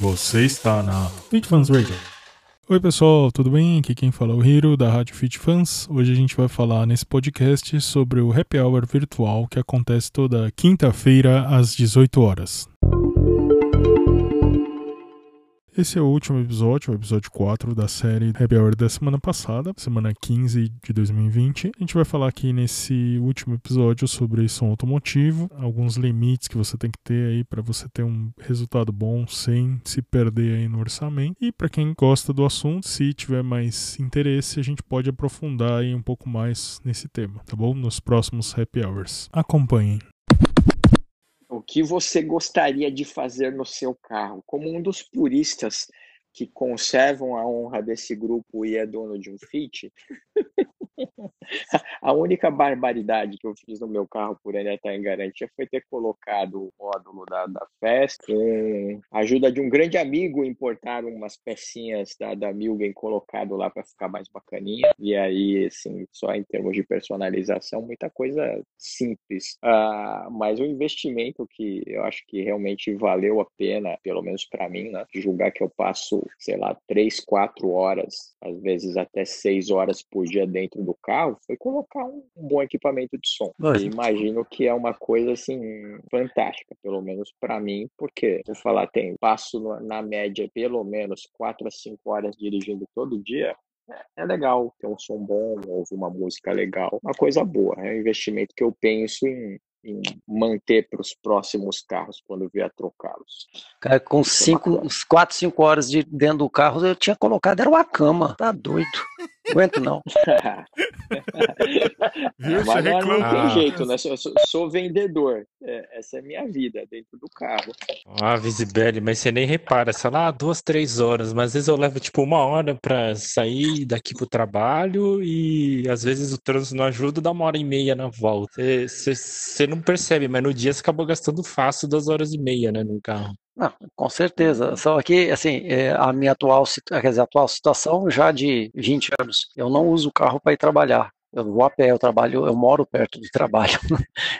Você está na Fit Fans Radio. Oi pessoal, tudo bem? Aqui quem fala é o Hiro da Rádio Fit Fans. Hoje a gente vai falar nesse podcast sobre o Happy Hour virtual que acontece toda quinta-feira às 18 horas. Esse é o último episódio, o episódio 4 da série Happy Hour da semana passada, semana 15 de 2020. A gente vai falar aqui nesse último episódio sobre som automotivo, alguns limites que você tem que ter aí para você ter um resultado bom sem se perder aí no orçamento. E para quem gosta do assunto, se tiver mais interesse, a gente pode aprofundar aí um pouco mais nesse tema, tá bom? Nos próximos Happy Hours. Acompanhem. Que você gostaria de fazer no seu carro? Como um dos puristas que conservam a honra desse grupo e é dono de um Fit, a única barbaridade que eu fiz no meu carro por ainda estar em garantia foi ter colocado o módulo da, da festa com a ajuda de um grande amigo importar umas pecinhas da, da Milgen colocado lá para ficar mais bacaninha. E aí assim só em termos de personalização muita coisa simples. Uh, mas o investimento que eu acho que realmente valeu a pena pelo menos para mim né julgar que eu passo sei lá três quatro horas às vezes até seis horas por dia dentro do carro foi colocar um, bom equipamento de som. Mas... imagino que é uma coisa assim fantástica, pelo menos para mim, porque vou falar, tem passo na média pelo menos 4 a 5 horas dirigindo todo dia. É, é legal ter um som bom, ouvir uma música legal, uma coisa boa. É um investimento que eu penso em em manter para os próximos carros quando vier trocá-los. Cara, com cinco, uns 4, 5 horas de dentro do carro, eu tinha colocado, era uma cama. Tá doido. Aguento não. Viu? Mas não, não tem jeito, né? Eu sou, sou vendedor. É, essa é a minha vida dentro do carro. Ah, Visibeli, mas você nem repara, sei lá, duas, três horas, mas às vezes eu levo tipo uma hora para sair daqui pro trabalho e às vezes o trânsito não ajuda, dá uma hora e meia na volta. Você não percebe, mas no dia você acabou gastando fácil duas horas e meia, né, no carro. Não, com certeza. Só que, assim, é, a minha atual, quer dizer, atual situação já de 20 anos, eu não uso o carro para ir trabalhar. Eu vou a pé, eu trabalho, eu moro perto do trabalho.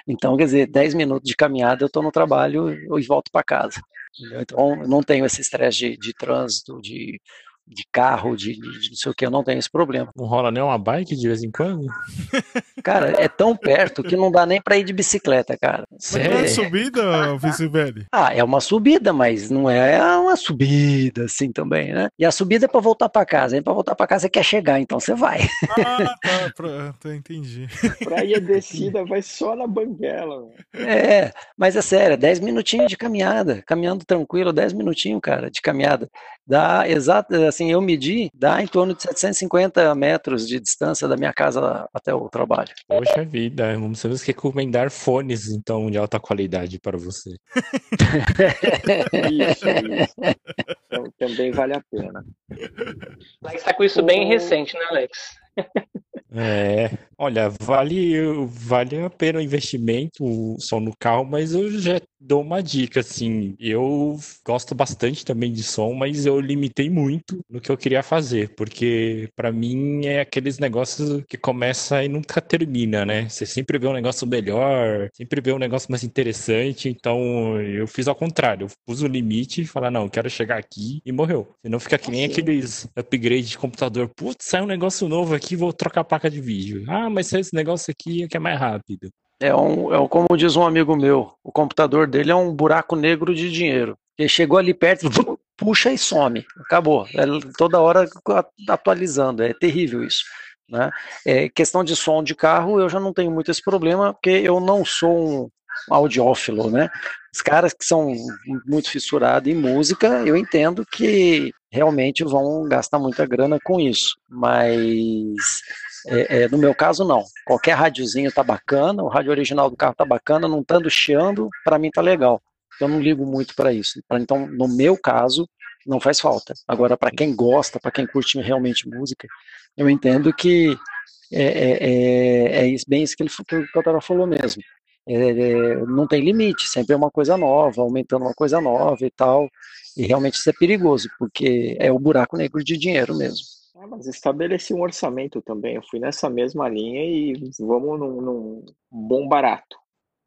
Então, quer dizer, 10 minutos de caminhada eu estou no trabalho e volto para casa. Então, não tenho esse estresse de, de trânsito, de de carro, de, de, de, não sei o que, eu não tenho esse problema. Não rola nem uma bike de vez em quando? Cara, é tão perto que não dá nem pra ir de bicicleta, cara. Sério? É subida, Viceveli? Ah, é uma subida, mas não é uma subida assim também, né? E a subida é pra voltar pra casa, e pra voltar pra casa você quer chegar, então você vai. Ah, tá, pra, tá entendi. Pra ir a descida vai só na banguela. Mano. É, mas é sério, 10 minutinhos de caminhada, caminhando tranquilo, 10 minutinhos, cara, de caminhada. Dá exato, assim, eu medi, dá em torno de 750 metros de distância da minha casa até o trabalho. Poxa vida, vamos ter que recomendar fones, então, de alta qualidade para você. isso, isso. Então, também vale a pena. Alex tá com isso bem recente, né, Alex? É, olha, vale, vale a pena o investimento só no carro, mas eu já dou uma dica, assim, eu gosto bastante também de som, mas eu limitei muito no que eu queria fazer, porque para mim é aqueles negócios que começa e nunca termina, né? Você sempre vê um negócio melhor, sempre vê um negócio mais interessante, então eu fiz ao contrário, eu pus o limite e falar, não, quero chegar aqui e morreu. Senão fica que nem aqueles upgrades de computador, putz, sai um negócio novo aqui, vou trocar a placa de vídeo. Ah, mas esse negócio aqui é que é mais rápido. É, um, é como diz um amigo meu, o computador dele é um buraco negro de dinheiro. Ele chegou ali perto, puxa e some. Acabou. É toda hora atualizando. É terrível isso. Né? É, questão de som de carro, eu já não tenho muito esse problema, porque eu não sou um audiófilo, né? Os caras que são muito fissurados em música, eu entendo que realmente vão gastar muita grana com isso. Mas é, é, no meu caso, não. Qualquer rádiozinho tá bacana, o rádio original do carro tá bacana, não estando chiando, para mim tá legal. Eu não ligo muito para isso. Então, no meu caso, não faz falta. Agora, para quem gosta, para quem curte realmente música, eu entendo que é, é, é, é bem isso que, ele, que o Totara falou mesmo. É, é, não tem limite, sempre é uma coisa nova, aumentando uma coisa nova e tal. E realmente isso é perigoso, porque é o buraco negro de dinheiro mesmo. Ah, mas estabeleci um orçamento também. Eu fui nessa mesma linha e vamos num, num bom barato.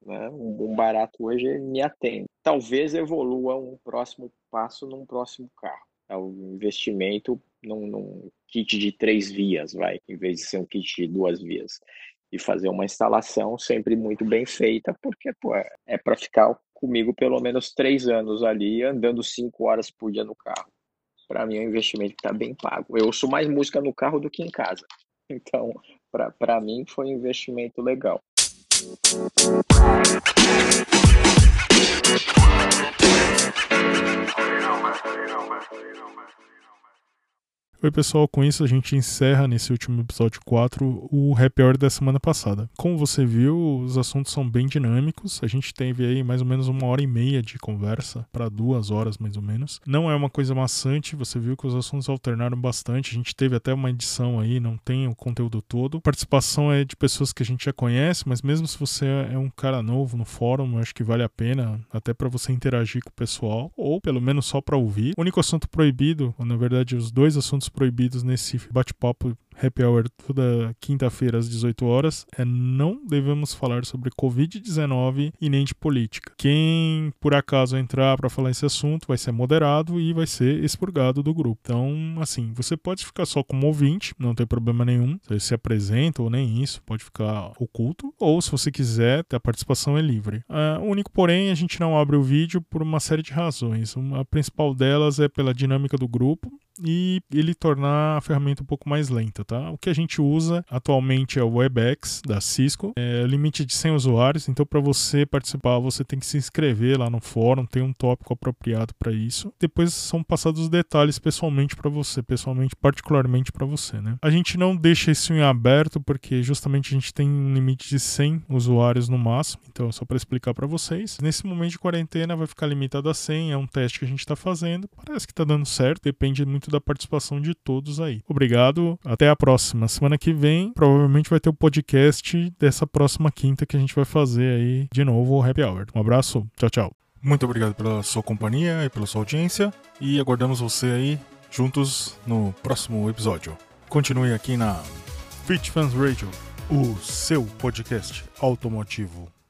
Né? Um, um barato hoje me atende. Talvez evolua um próximo passo num próximo carro. É o investimento num, num kit de três vias, vai, em vez de ser um kit de duas vias e fazer uma instalação sempre muito bem feita, porque pô, é, é para ficar comigo pelo menos três anos ali, andando cinco horas por dia no carro. Para mim é um investimento que está bem pago. Eu ouço mais música no carro do que em casa. Então, para mim foi um investimento legal. Oi, pessoal, com isso a gente encerra nesse último episódio 4 o Happy Hour da semana passada. Como você viu, os assuntos são bem dinâmicos. A gente teve aí mais ou menos uma hora e meia de conversa, para duas horas mais ou menos. Não é uma coisa maçante, você viu que os assuntos alternaram bastante. A gente teve até uma edição aí, não tem o conteúdo todo. Participação é de pessoas que a gente já conhece, mas mesmo se você é um cara novo no fórum, eu acho que vale a pena até para você interagir com o pessoal, ou pelo menos só para ouvir. O único assunto proibido, ou na verdade os dois assuntos proibidos nesse bate-papo happy hour toda quinta-feira às 18 horas é não devemos falar sobre Covid-19 e nem de política. Quem por acaso entrar para falar esse assunto vai ser moderado e vai ser expurgado do grupo. Então, assim, você pode ficar só como ouvinte, não tem problema nenhum. Você se apresenta ou nem isso, pode ficar oculto. Ou se você quiser, a participação é livre. Uh, o único, porém, a gente não abre o vídeo por uma série de razões. A principal delas é pela dinâmica do grupo e ele tornar a ferramenta um pouco mais lenta, tá? O que a gente usa atualmente é o WebEx da Cisco, é limite de 100 usuários, então para você participar você tem que se inscrever lá no fórum, tem um tópico apropriado para isso. Depois são passados os detalhes pessoalmente para você, pessoalmente, particularmente para você, né? A gente não deixa isso em aberto porque justamente a gente tem um limite de 100 usuários no máximo, então só para explicar para vocês. Nesse momento de quarentena vai ficar limitado a 100, é um teste que a gente está fazendo. Parece que está dando certo, depende muito da participação de todos aí. Obrigado, até a próxima. Semana que vem, provavelmente vai ter o podcast dessa próxima quinta que a gente vai fazer aí de novo o Happy Hour. Um abraço, tchau, tchau. Muito obrigado pela sua companhia e pela sua audiência e aguardamos você aí juntos no próximo episódio. Continue aqui na Fit Fans Radio, o seu podcast automotivo.